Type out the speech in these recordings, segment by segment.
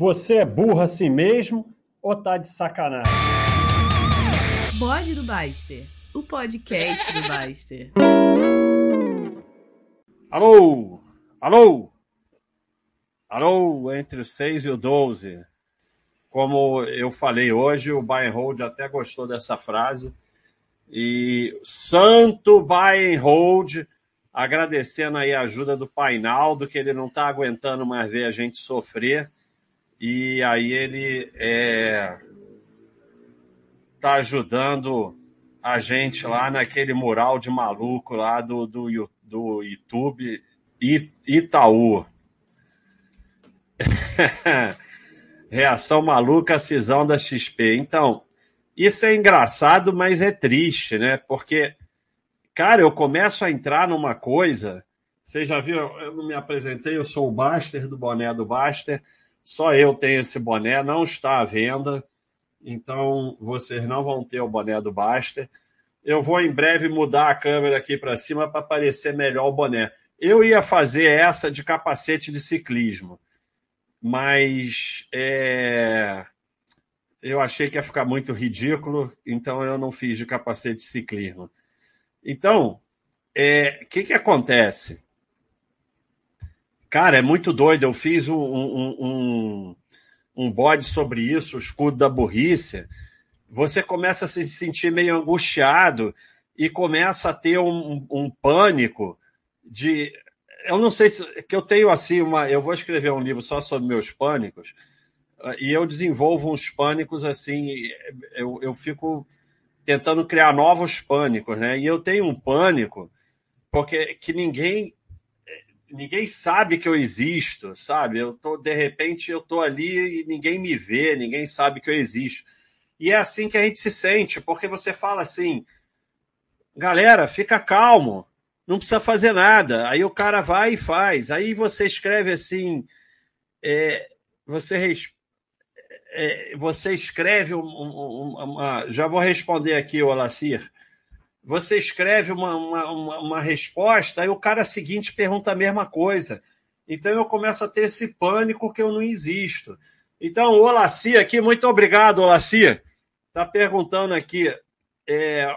Você é burro assim mesmo ou tá de sacanagem? Bode do Baster, o podcast do Baster. Alô? Alô? Alô, entre o 6 e o 12. Como eu falei hoje, o Buy and Hold até gostou dessa frase. E Santo Buy and Hold, agradecendo aí a ajuda do Painaldo, que ele não está aguentando mais ver a gente sofrer. E aí ele é, tá ajudando a gente lá naquele mural de maluco lá do, do, do YouTube Itaú. Reação maluca, cisão da XP. Então, isso é engraçado, mas é triste, né? Porque, cara, eu começo a entrar numa coisa. Vocês já viram? Eu não me apresentei, eu sou o Baster do boné do Baster. Só eu tenho esse boné, não está à venda. Então, vocês não vão ter o boné do Baster. Eu vou em breve mudar a câmera aqui para cima para aparecer melhor o boné. Eu ia fazer essa de capacete de ciclismo, mas é, eu achei que ia ficar muito ridículo, então eu não fiz de capacete de ciclismo. Então, o é, que, que acontece? Cara, é muito doido. Eu fiz um, um, um, um bode sobre isso, o escudo da burrice. Você começa a se sentir meio angustiado e começa a ter um, um pânico de. Eu não sei se. que eu tenho assim uma. Eu vou escrever um livro só sobre meus pânicos, e eu desenvolvo uns pânicos assim. Eu, eu fico tentando criar novos pânicos, né? E eu tenho um pânico porque que ninguém ninguém sabe que eu existo, sabe? Eu tô de repente eu tô ali e ninguém me vê, ninguém sabe que eu existo. E é assim que a gente se sente, porque você fala assim, galera, fica calmo, não precisa fazer nada. Aí o cara vai e faz. Aí você escreve assim, é, você, é, você escreve um, um, uma. Já vou responder aqui, Olacir. Você escreve uma, uma, uma, resposta, aí o cara seguinte pergunta a mesma coisa. Então eu começo a ter esse pânico que eu não existo. Então, o Olacir aqui, muito obrigado, Olacir. Está perguntando aqui. É,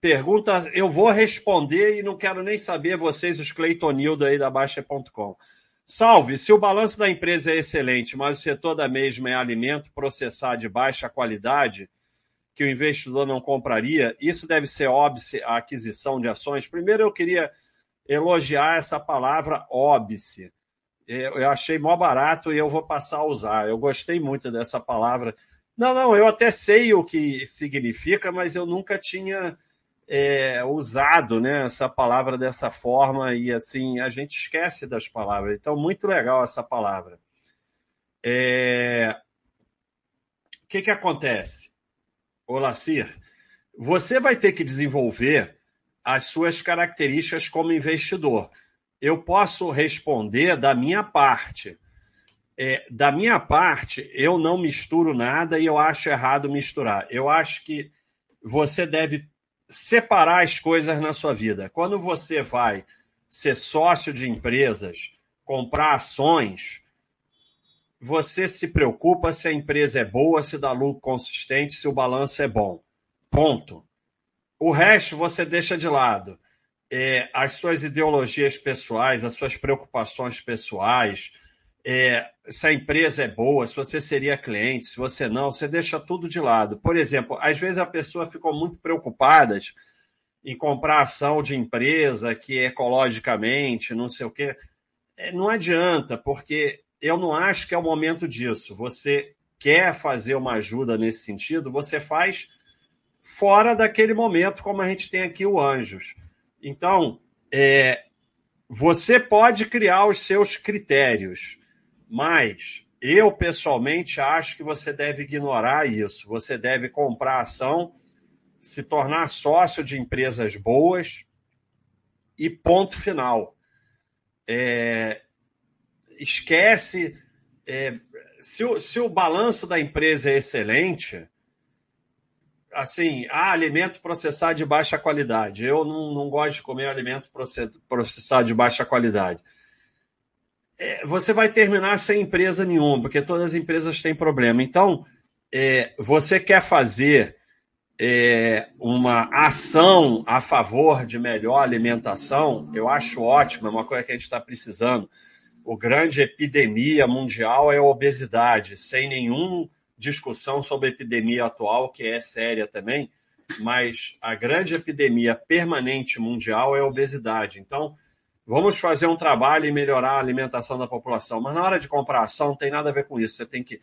Pergunta, eu vou responder e não quero nem saber vocês, os Cleitonildo aí da Baixa.com. Salve, se o balanço da empresa é excelente, mas o setor da mesma é alimento processado de baixa qualidade, que o investidor não compraria, isso deve ser óbice a aquisição de ações. Primeiro eu queria elogiar essa palavra óbice. Eu achei mó barato e eu vou passar a usar. Eu gostei muito dessa palavra. Não, não, eu até sei o que significa, mas eu nunca tinha é, usado né, essa palavra dessa forma e assim a gente esquece das palavras. Então, muito legal essa palavra. É... O que, que acontece, Olacir? Você vai ter que desenvolver as suas características como investidor. Eu posso responder da minha parte. É, da minha parte, eu não misturo nada e eu acho errado misturar. Eu acho que você deve separar as coisas na sua vida. Quando você vai ser sócio de empresas, comprar ações, você se preocupa se a empresa é boa, se dá lucro consistente, se o balanço é bom. Ponto. O resto você deixa de lado. É, as suas ideologias pessoais, as suas preocupações pessoais, é, se a empresa é boa, se você seria cliente, se você não, você deixa tudo de lado. Por exemplo, às vezes a pessoa ficou muito preocupada em comprar ação de empresa que ecologicamente, não sei o quê. É, não adianta, porque eu não acho que é o momento disso. Você quer fazer uma ajuda nesse sentido, você faz fora daquele momento, como a gente tem aqui o Anjos. Então, é, você pode criar os seus critérios mas eu, pessoalmente, acho que você deve ignorar isso. Você deve comprar ação, se tornar sócio de empresas boas e ponto final. É, esquece. É, se, o, se o balanço da empresa é excelente, assim, ah, alimento processado de baixa qualidade. Eu não, não gosto de comer alimento processado de baixa qualidade é, você vai terminar sem empresa nenhuma, porque todas as empresas têm problema. Então, é, você quer fazer é, uma ação a favor de melhor alimentação, eu acho ótimo, é uma coisa que a gente está precisando. O grande epidemia mundial é a obesidade, sem nenhuma discussão sobre a epidemia atual, que é séria também, mas a grande epidemia permanente mundial é a obesidade. Então, vamos fazer um trabalho e melhorar a alimentação da população. Mas na hora de comprar ação, não tem nada a ver com isso. Você tem que.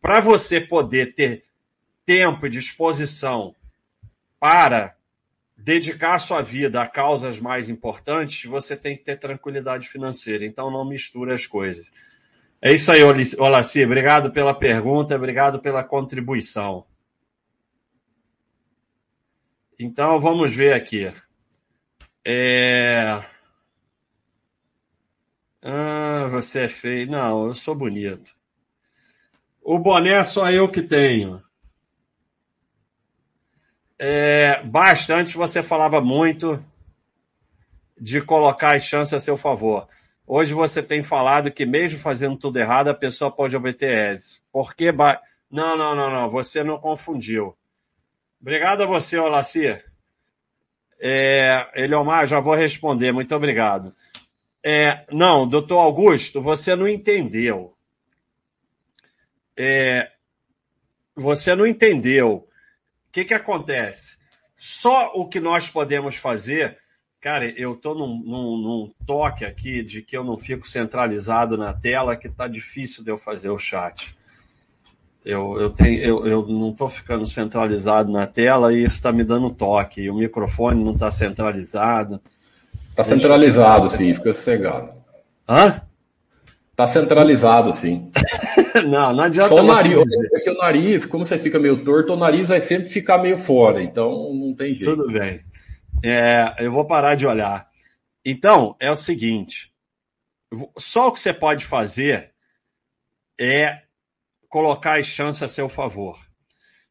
Para você poder ter tempo e disposição para dedicar sua vida a causas mais importantes, você tem que ter tranquilidade financeira. Então, não misture as coisas. É isso aí, Olaci. Obrigado pela pergunta, obrigado pela contribuição. Então, vamos ver aqui. É... Ah, você é feio. Não, eu sou bonito. O boné só eu que tenho. É, você falava muito de colocar as chances a seu favor. Hoje você tem falado que, mesmo fazendo tudo errado, a pessoa pode obter êxito. Por que. Ba... Não, não, não, não. Você não confundiu. Obrigado a você, Olacir. É, Eliomar, já vou responder. Muito obrigado. É, não, doutor Augusto, você não entendeu. É, você não entendeu. O que, que acontece? Só o que nós podemos fazer. Cara, eu estou num, num, num, toque aqui de que eu não fico centralizado na tela, que está difícil de eu fazer o chat. Eu, eu, tenho, eu, eu não estou ficando centralizado na tela e isso está me dando toque. E o microfone não está centralizado. Está centralizado, sim, fica sossegado. Hã? Está centralizado, sim. não, não adianta. Só o nariz. É que o nariz, como você fica meio torto, o nariz vai sempre ficar meio fora, então não tem jeito. Tudo bem. É, eu vou parar de olhar. Então, é o seguinte: só o que você pode fazer é colocar as chances a seu favor.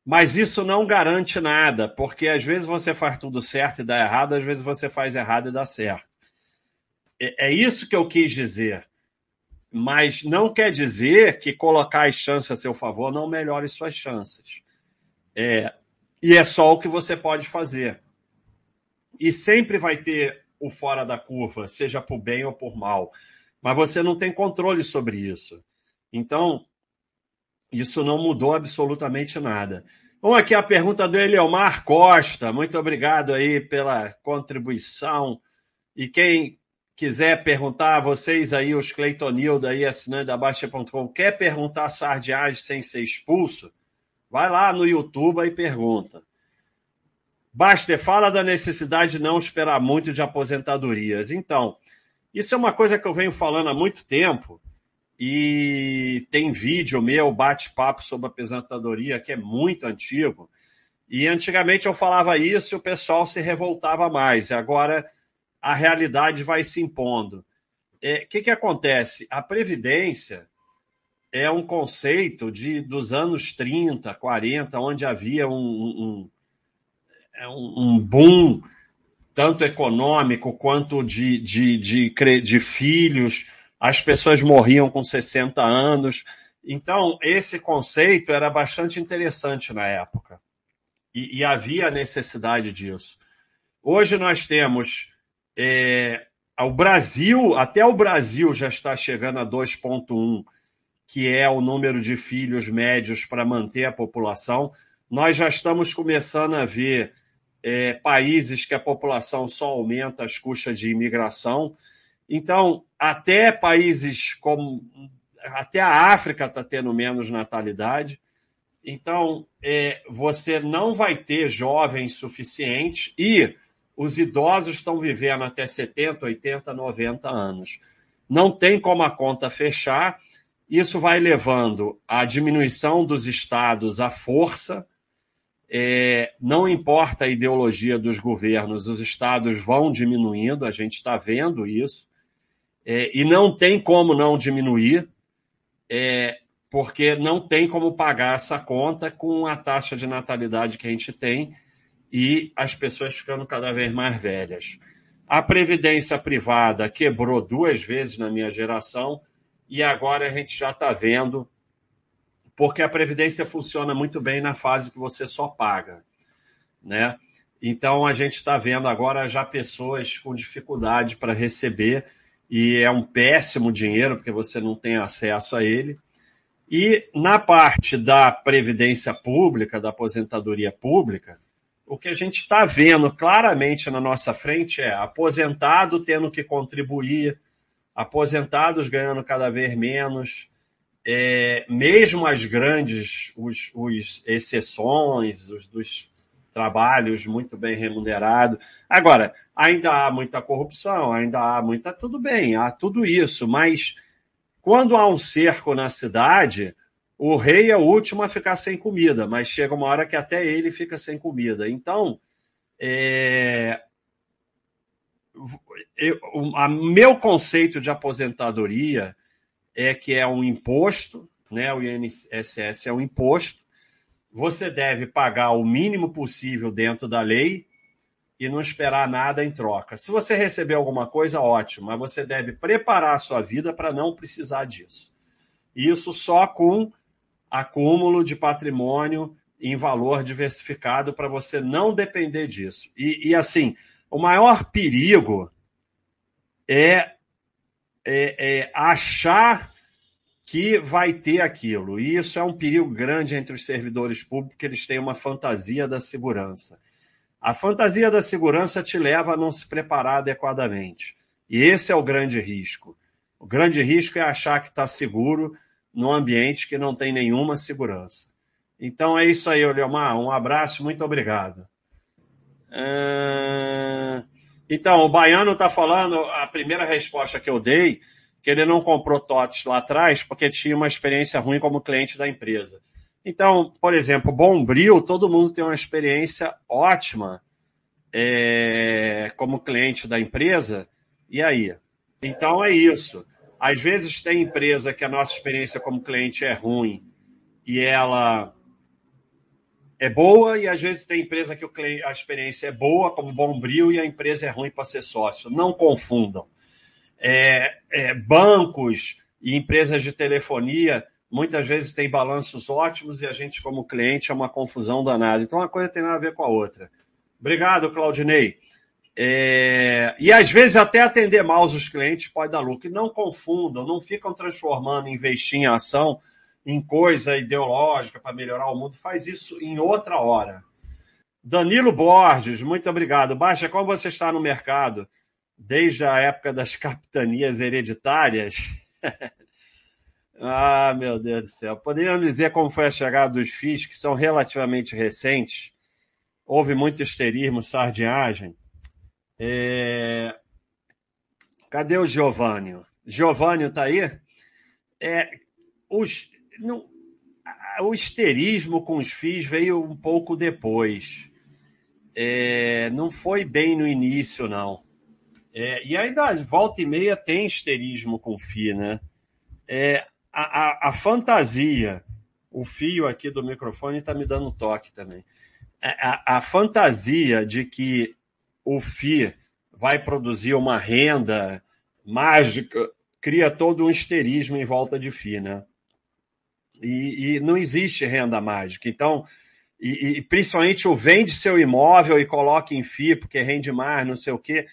Mas isso não garante nada, porque às vezes você faz tudo certo e dá errado, às vezes você faz errado e dá certo. É, é isso que eu quis dizer. Mas não quer dizer que colocar as chances a seu favor não melhore suas chances. É, e é só o que você pode fazer. E sempre vai ter o fora da curva, seja por bem ou por mal. Mas você não tem controle sobre isso. Então, isso não mudou absolutamente nada. Vamos aqui a pergunta do Eliomar Costa. Muito obrigado aí pela contribuição. E quem quiser perguntar, vocês aí, os Cleitonildo aí, assinando da Baixa.com, quer perguntar sardiagem sem ser expulso? Vai lá no YouTube e pergunta. Baster, fala da necessidade de não esperar muito de aposentadorias. Então, isso é uma coisa que eu venho falando há muito tempo e tem vídeo meu, bate-papo sobre aposentadoria, que é muito antigo. E antigamente eu falava isso e o pessoal se revoltava mais. Agora a realidade vai se impondo. O é, que, que acontece? A Previdência é um conceito de, dos anos 30, 40, onde havia um, um, um, um boom tanto econômico quanto de, de, de, de filhos as pessoas morriam com 60 anos. Então, esse conceito era bastante interessante na época. E, e havia necessidade disso. Hoje nós temos é, o Brasil, até o Brasil já está chegando a 2,1, que é o número de filhos médios para manter a população. Nós já estamos começando a ver é, países que a população só aumenta às custas de imigração. Então, até países como. Até a África está tendo menos natalidade. Então, é, você não vai ter jovens suficientes e os idosos estão vivendo até 70, 80, 90 anos. Não tem como a conta fechar. Isso vai levando à diminuição dos estados à força. É, não importa a ideologia dos governos, os estados vão diminuindo, a gente está vendo isso é, e não tem como não diminuir, é, porque não tem como pagar essa conta com a taxa de natalidade que a gente tem e as pessoas ficando cada vez mais velhas. A previdência privada quebrou duas vezes na minha geração, e agora a gente já está vendo, porque a Previdência funciona muito bem na fase que você só paga. Né? Então a gente está vendo agora já pessoas com dificuldade para receber, e é um péssimo dinheiro, porque você não tem acesso a ele. E na parte da previdência pública, da aposentadoria pública, o que a gente está vendo claramente na nossa frente é aposentado tendo que contribuir, aposentados ganhando cada vez menos, é, mesmo as grandes, os, os exceções, os dos trabalhos muito bem remunerados. Agora, ainda há muita corrupção, ainda há muita. Tudo bem, há tudo isso, mas quando há um cerco na cidade, o rei é o último a ficar sem comida, mas chega uma hora que até ele fica sem comida. Então, é... Eu, a meu conceito de aposentadoria é que é um imposto, né? O INSS é um imposto. Você deve pagar o mínimo possível dentro da lei e não esperar nada em troca. Se você receber alguma coisa, ótimo, mas você deve preparar a sua vida para não precisar disso. Isso só com acúmulo de patrimônio em valor diversificado para você não depender disso. E, e, assim, o maior perigo é, é, é achar que vai ter aquilo. E isso é um perigo grande entre os servidores públicos, que eles têm uma fantasia da segurança. A fantasia da segurança te leva a não se preparar adequadamente. E esse é o grande risco. O grande risco é achar que está seguro num ambiente que não tem nenhuma segurança. Então é isso aí, Leomar. Um abraço, muito obrigado. É, então, o Baiano está falando, a primeira resposta que eu dei, que ele não comprou TOTS lá atrás porque tinha uma experiência ruim como cliente da empresa. Então, por exemplo, Bombril, todo mundo tem uma experiência ótima é, como cliente da empresa. E aí? Então é isso. Às vezes tem empresa que a nossa experiência como cliente é ruim e ela é boa, e às vezes tem empresa que a experiência é boa, como Bombril, e a empresa é ruim para ser sócio. Não confundam. É, é, bancos e empresas de telefonia muitas vezes tem balanços ótimos e a gente, como cliente, é uma confusão danada. Então, uma coisa tem nada a ver com a outra. Obrigado, Claudinei. É... E às vezes até atender mal os clientes pode dar lucro. E não confundam, não ficam transformando investir em ação em coisa ideológica para melhorar o mundo. Faz isso em outra hora. Danilo Borges, muito obrigado. Baixa, como você está no mercado? Desde a época das capitanias hereditárias? Ah, meu Deus do céu. Poderiam dizer como foi a chegada dos FIIs, que são relativamente recentes. Houve muito esterismo, sardinhagem. É... Cadê o Giovanni? Giovanni está aí? É, os, não, o esterismo com os FIIs veio um pouco depois. É, não foi bem no início, não. É, e ainda volta e meia tem esterismo com FI, né? É, a, a, fantasia, o fio aqui do microfone está me dando toque também. É, a, a, fantasia de que o FI vai produzir uma renda mágica cria todo um histerismo em volta de FI, né? E, e não existe renda mágica. Então, e, e, principalmente o vende seu imóvel e coloque em FI porque rende mais, não sei o quê.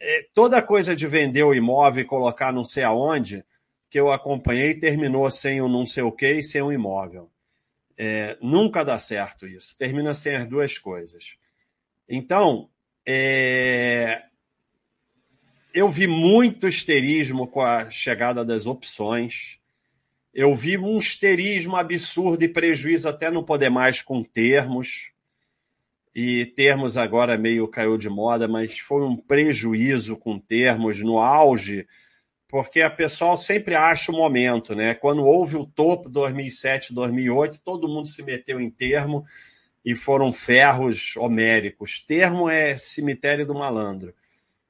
É, toda coisa de vender o imóvel e colocar não sei aonde que eu acompanhei terminou sem um não sei o que e sem um imóvel. É, nunca dá certo isso. Termina sem as duas coisas. Então, é, eu vi muito histerismo com a chegada das opções. Eu vi um histerismo absurdo e prejuízo até não poder mais com termos. E termos agora meio caiu de moda, mas foi um prejuízo com termos no auge porque a pessoal sempre acha o momento, né? Quando houve o topo 2007, 2008, todo mundo se meteu em termo e foram ferros homéricos. Termo é cemitério do malandro.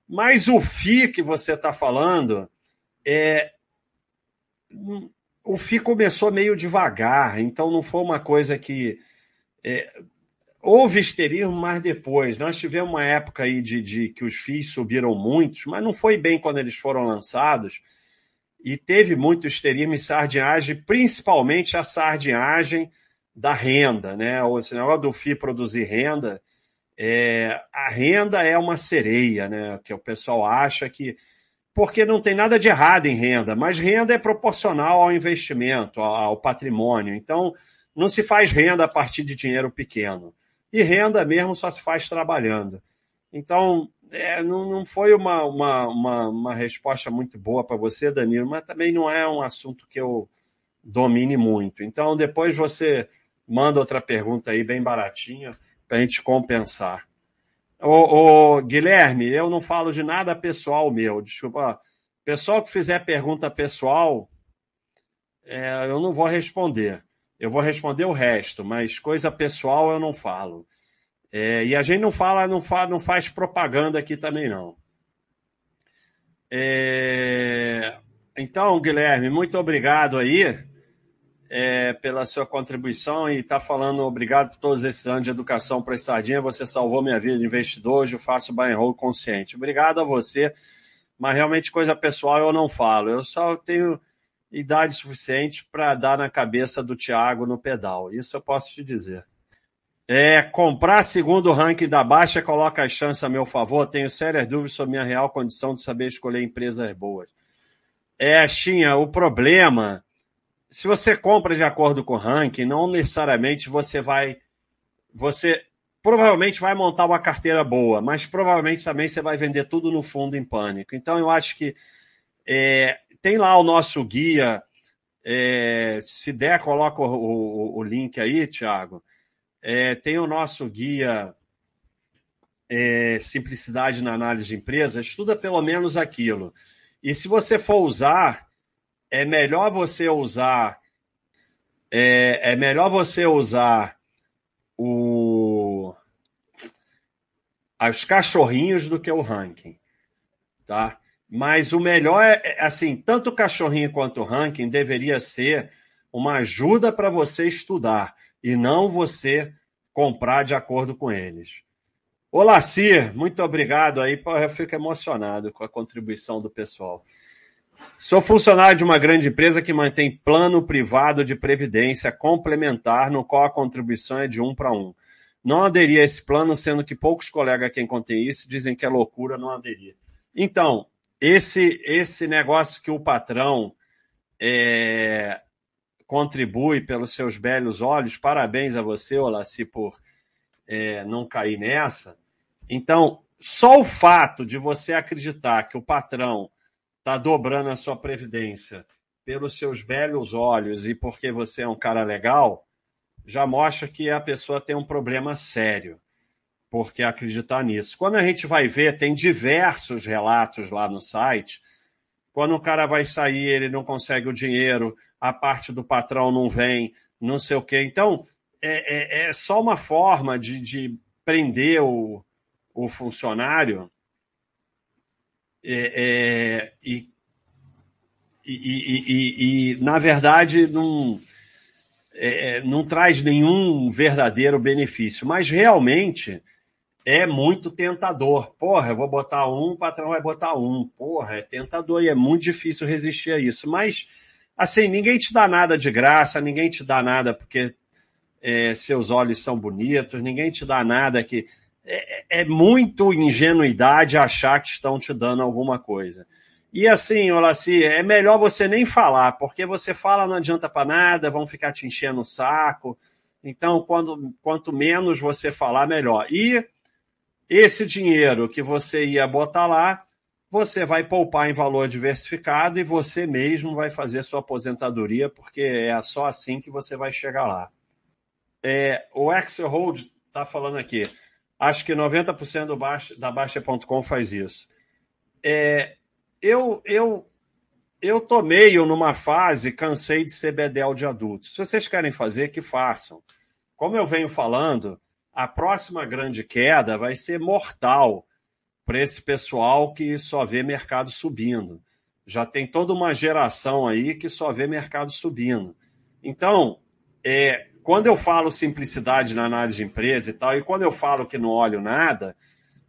Mas o FI que você está falando é o FI começou meio devagar, então não foi uma coisa que é, Houve histerismo, mas depois. Nós tivemos uma época aí de, de que os FIIs subiram muitos, mas não foi bem quando eles foram lançados. e teve muito esterismo e sardinhagem, principalmente a sardinhagem da renda, né? O negócio do FI produzir renda, é, a renda é uma sereia, né? Que o pessoal acha que. Porque não tem nada de errado em renda, mas renda é proporcional ao investimento, ao patrimônio. Então, não se faz renda a partir de dinheiro pequeno. E renda mesmo só se faz trabalhando. Então, é, não, não foi uma, uma, uma, uma resposta muito boa para você, Danilo, mas também não é um assunto que eu domine muito. Então, depois você manda outra pergunta aí, bem baratinha, para a gente compensar. Ô, ô, Guilherme, eu não falo de nada pessoal meu. Desculpa. Pessoal que fizer pergunta pessoal, é, eu não vou responder. Eu vou responder o resto, mas coisa pessoal eu não falo. É, e a gente não fala, não, fala, não faz propaganda aqui também, não. É, então, Guilherme, muito obrigado aí é, pela sua contribuição e está falando obrigado por todos esses anos de educação para a Sardinha. Você salvou minha vida de investidor, hoje eu faço buy and hold consciente. Obrigado a você, mas realmente coisa pessoal eu não falo. Eu só tenho idade suficiente para dar na cabeça do Thiago no pedal. Isso eu posso te dizer. É, comprar segundo o ranking da Baixa coloca as chances a meu favor. Tenho sérias dúvidas sobre minha real condição de saber escolher empresas boas. É, Xinha, o problema, se você compra de acordo com o ranking, não necessariamente você vai. Você provavelmente vai montar uma carteira boa, mas provavelmente também você vai vender tudo no fundo em pânico. Então eu acho que é, tem lá o nosso guia. É, se der, coloca o, o, o link aí, Thiago é, tem o nosso guia é, Simplicidade na Análise de Empresa, estuda pelo menos aquilo. E se você for usar, é melhor você usar. É, é melhor você usar o, os cachorrinhos do que o ranking. Tá? Mas o melhor é, é assim, tanto o cachorrinho quanto o ranking deveria ser uma ajuda para você estudar e não você comprar de acordo com eles. Olá, Cir, muito obrigado aí. Eu fico emocionado com a contribuição do pessoal. Sou funcionário de uma grande empresa que mantém plano privado de previdência complementar, no qual a contribuição é de um para um. Não aderi a esse plano, sendo que poucos colegas quem contém isso dizem que é loucura não aderir. Então, esse esse negócio que o patrão é, contribui pelos seus belos olhos. Parabéns a você, Olaci, por é, não cair nessa. Então, só o fato de você acreditar que o patrão está dobrando a sua previdência pelos seus belos olhos e porque você é um cara legal, já mostra que a pessoa tem um problema sério, porque acreditar nisso. Quando a gente vai ver, tem diversos relatos lá no site. Quando o cara vai sair, ele não consegue o dinheiro, a parte do patrão não vem, não sei o quê. Então, é, é, é só uma forma de, de prender o, o funcionário é, é e, e, e, e, na verdade, não, é, é, não traz nenhum verdadeiro benefício. Mas realmente é muito tentador. Porra, eu vou botar um, o patrão vai botar um. Porra, é tentador e é muito difícil resistir a isso. Mas assim, ninguém te dá nada de graça, ninguém te dá nada porque é, seus olhos são bonitos, ninguém te dá nada que. É, é, muito ingenuidade achar que estão te dando alguma coisa. E assim, Olaci, é melhor você nem falar, porque você fala não adianta para nada, vão ficar te enchendo o saco. Então, quando, quanto menos você falar, melhor. E esse dinheiro que você ia botar lá, você vai poupar em valor diversificado e você mesmo vai fazer sua aposentadoria, porque é só assim que você vai chegar lá. É, o Axel Hold está falando aqui. Acho que 90% do Baixa, da Baixa.com faz isso. É, eu, eu, eu tô meio numa fase, cansei de ser bedel de adultos. Se vocês querem fazer, que façam. Como eu venho falando, a próxima grande queda vai ser mortal para esse pessoal que só vê mercado subindo. Já tem toda uma geração aí que só vê mercado subindo. Então, é, quando eu falo simplicidade na análise de empresa e tal, e quando eu falo que não olho nada,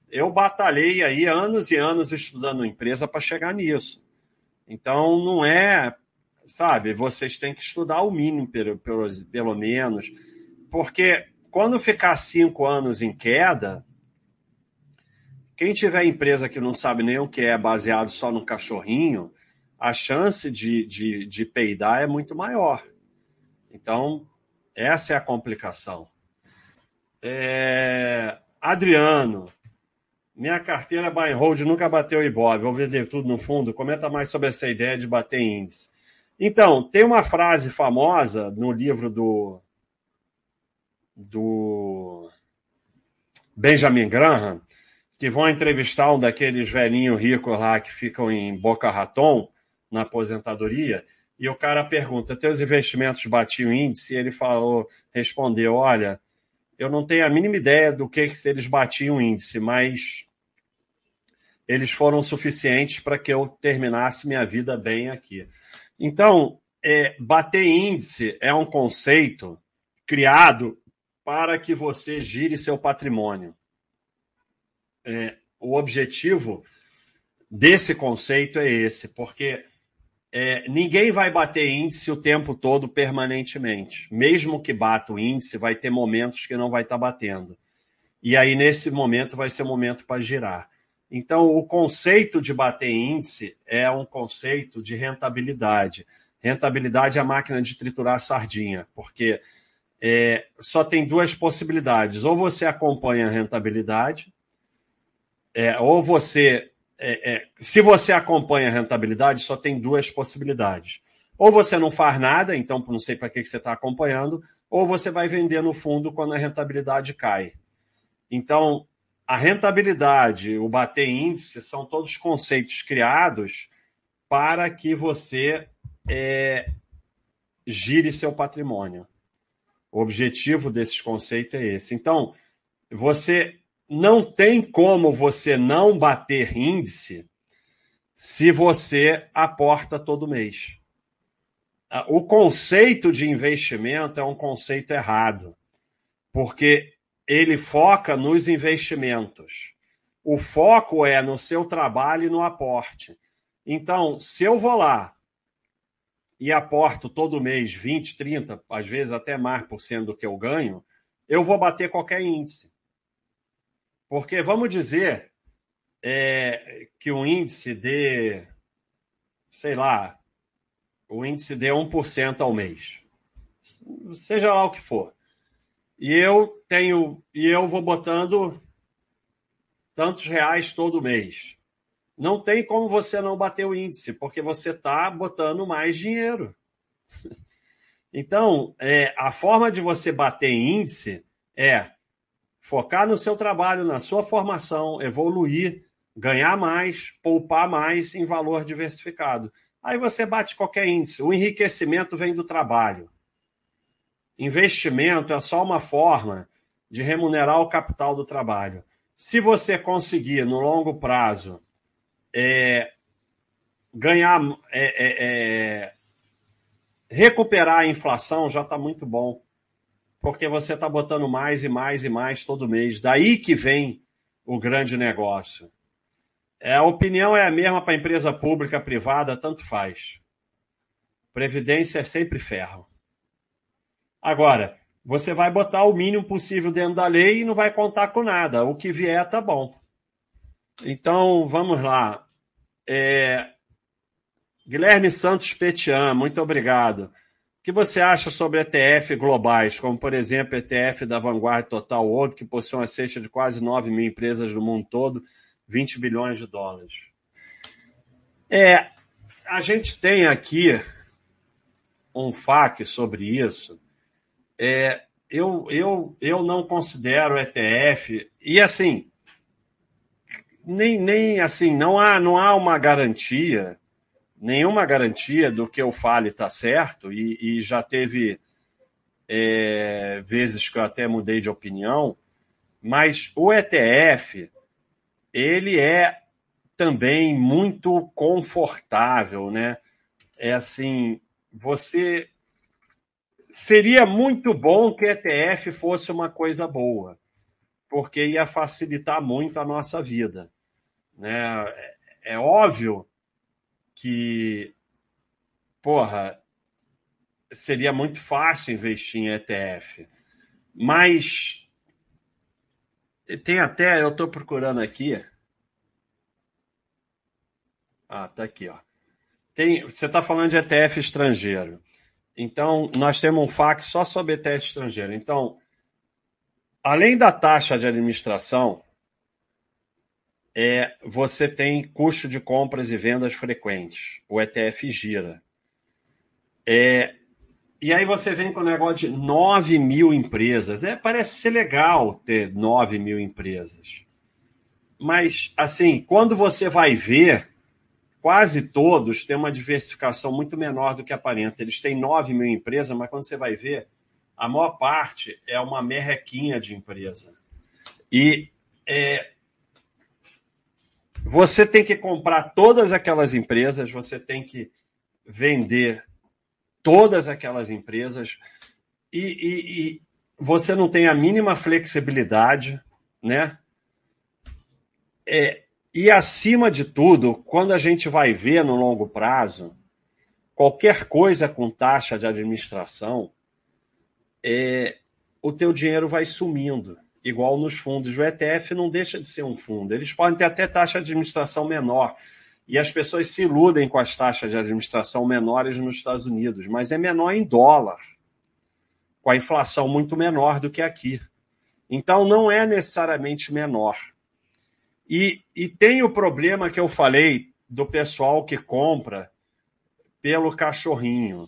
eu batalhei aí anos e anos estudando empresa para chegar nisso. Então, não é, sabe, vocês têm que estudar o mínimo, pelo, pelo, pelo menos, porque quando ficar cinco anos em queda, quem tiver empresa que não sabe nem o que é baseado só no cachorrinho, a chance de, de, de peidar é muito maior. Então, essa é a complicação. É... Adriano, minha carteira buy and hold nunca bateu Ibov, vou vender tudo no fundo. Comenta mais sobre essa ideia de bater índice. Então, tem uma frase famosa no livro do, do Benjamin Graham, que vão entrevistar um daqueles velhinhos ricos lá que ficam em Boca Raton, na aposentadoria, e o cara pergunta: teus investimentos batiam índice? E ele falou, respondeu: olha, eu não tenho a mínima ideia do que se eles batiam índice, mas eles foram suficientes para que eu terminasse minha vida bem aqui. Então, é, bater índice é um conceito criado para que você gire seu patrimônio. É, o objetivo desse conceito é esse, porque é, ninguém vai bater índice o tempo todo permanentemente. Mesmo que bata o índice, vai ter momentos que não vai estar tá batendo. E aí, nesse momento, vai ser momento para girar. Então, o conceito de bater índice é um conceito de rentabilidade. Rentabilidade é a máquina de triturar sardinha, porque é, só tem duas possibilidades. Ou você acompanha a rentabilidade, é, ou você é, é, se você acompanha a rentabilidade, só tem duas possibilidades. Ou você não faz nada, então não sei para que você está acompanhando, ou você vai vender no fundo quando a rentabilidade cai. Então, a rentabilidade, o bater índice, são todos conceitos criados para que você é, gire seu patrimônio. O objetivo desses conceitos é esse. Então, você não tem como você não bater índice se você aporta todo mês. Ah, o conceito de investimento é um conceito errado, porque ele foca nos investimentos. O foco é no seu trabalho e no aporte. Então, se eu vou lá e aporto todo mês 20, 30, às vezes até mais por cento do que eu ganho, eu vou bater qualquer índice. Porque vamos dizer é, que o índice de, sei lá, o índice de 1% ao mês. Seja lá o que for. E eu tenho, e eu vou botando tantos reais todo mês. Não tem como você não bater o índice, porque você está botando mais dinheiro. Então, é, a forma de você bater índice é focar no seu trabalho, na sua formação, evoluir, ganhar mais, poupar mais em valor diversificado. Aí você bate qualquer índice. O enriquecimento vem do trabalho. Investimento é só uma forma de remunerar o capital do trabalho. Se você conseguir, no longo prazo, é, ganhar, é, é, é recuperar a inflação, já está muito bom porque você está botando mais e mais e mais todo mês. Daí que vem o grande negócio. É, a opinião é a mesma para empresa pública, privada, tanto faz. Previdência é sempre ferro. Agora, você vai botar o mínimo possível dentro da lei e não vai contar com nada. O que vier tá bom. Então, vamos lá. É... Guilherme Santos Petian, muito obrigado que você acha sobre ETF globais, como, por exemplo, ETF da Vanguard Total World, que possui uma cesta de quase 9 mil empresas no mundo todo, 20 bilhões de dólares? É, a gente tem aqui um FAQ sobre isso. É, eu, eu, eu não considero ETF, e assim, nem, nem assim, não há, não há uma garantia nenhuma garantia do que eu fale está certo, e, e, já teve é, vezes que eu até mudei de opinião, mas o ETF ele é também muito confortável, né? É assim, você seria muito bom que ETF fosse uma coisa boa, porque ia facilitar muito a nossa vida, né? É, é óbvio que, porra, seria muito fácil investir em ETF. Mas tem até, eu estou procurando aqui. Ah, tá aqui, ó. Tem, você está falando de ETF estrangeiro. Então, nós temos um FAQ só sobre ETF estrangeiro. Então, além da taxa de administração, é, você tem custo de compras e vendas frequentes. O ETF gira. É, e aí você vem com o negócio de 9 mil empresas. É, parece ser legal ter 9 mil empresas. Mas, assim, quando você vai ver, quase todos têm uma diversificação muito menor do que aparenta. Eles têm 9 mil empresas, mas quando você vai ver, a maior parte é uma merrequinha de empresa. E é, você tem que comprar todas aquelas empresas, você tem que vender todas aquelas empresas e, e, e você não tem a mínima flexibilidade, né? É, e acima de tudo, quando a gente vai ver no longo prazo, qualquer coisa com taxa de administração, é, o teu dinheiro vai sumindo igual nos fundos. O ETF não deixa de ser um fundo. Eles podem ter até taxa de administração menor. E as pessoas se iludem com as taxas de administração menores nos Estados Unidos, mas é menor em dólar, com a inflação muito menor do que aqui. Então não é necessariamente menor. E, e tem o problema que eu falei do pessoal que compra pelo cachorrinho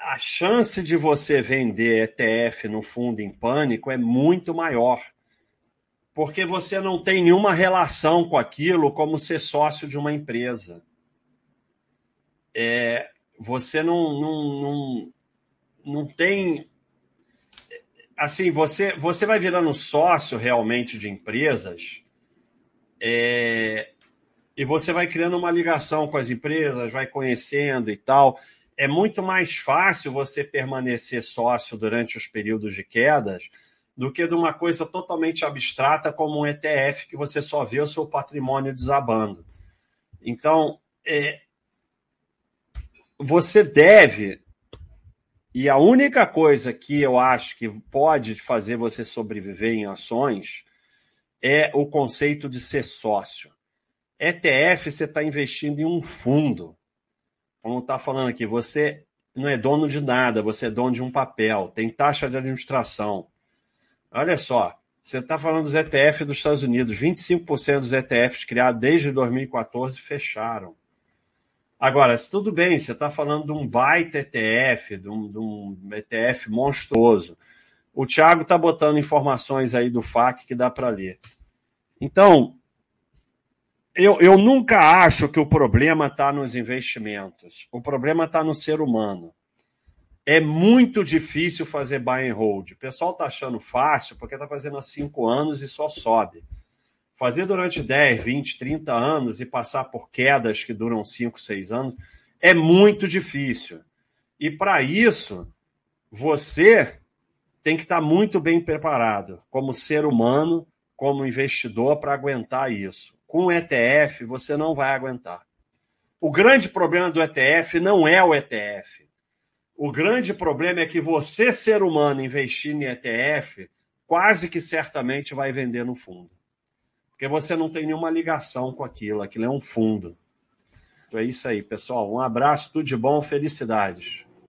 a chance de você vender ETF no fundo em pânico é muito maior, porque você não tem nenhuma relação com aquilo como ser sócio de uma empresa. É, você não, não, não, não tem. Assim, você, você vai virando sócio realmente de empresas é, e você vai criando uma ligação com as empresas, vai conhecendo e tal é muito mais fácil você permanecer sócio durante os períodos de quedas do que de uma coisa totalmente abstrata como um ETF que você só vê o seu patrimônio desabando. Então, é, você deve, e a única coisa que eu acho que pode fazer você sobreviver em ações é o conceito de ser sócio. ETF, você está investindo em um fundo como está falando aqui, você não é dono de nada, você é dono de um papel, tem taxa de administração. Olha só, você está falando dos ETF dos Estados Unidos, 25% dos ETFs criados desde 2014 fecharam. Agora, se tudo bem, você está falando de um baita ETF, de um, de um ETF monstruoso. O Thiago está botando informações aí do FAC que dá para ler. Então, eu, eu nunca acho que o problema está nos investimentos. O problema está no ser humano. É muito difícil fazer buy and hold. O pessoal está achando fácil porque está fazendo há cinco anos e só sobe. Fazer durante 10, 20, 30 anos e passar por quedas que duram 5, 6 anos é muito difícil. E para isso, você tem que estar tá muito bem preparado como ser humano, como investidor, para aguentar isso com ETF você não vai aguentar. O grande problema do ETF não é o ETF. O grande problema é que você, ser humano, investir em ETF, quase que certamente vai vender no fundo. Porque você não tem nenhuma ligação com aquilo, aquilo é um fundo. Então é isso aí, pessoal. Um abraço, tudo de bom, felicidades.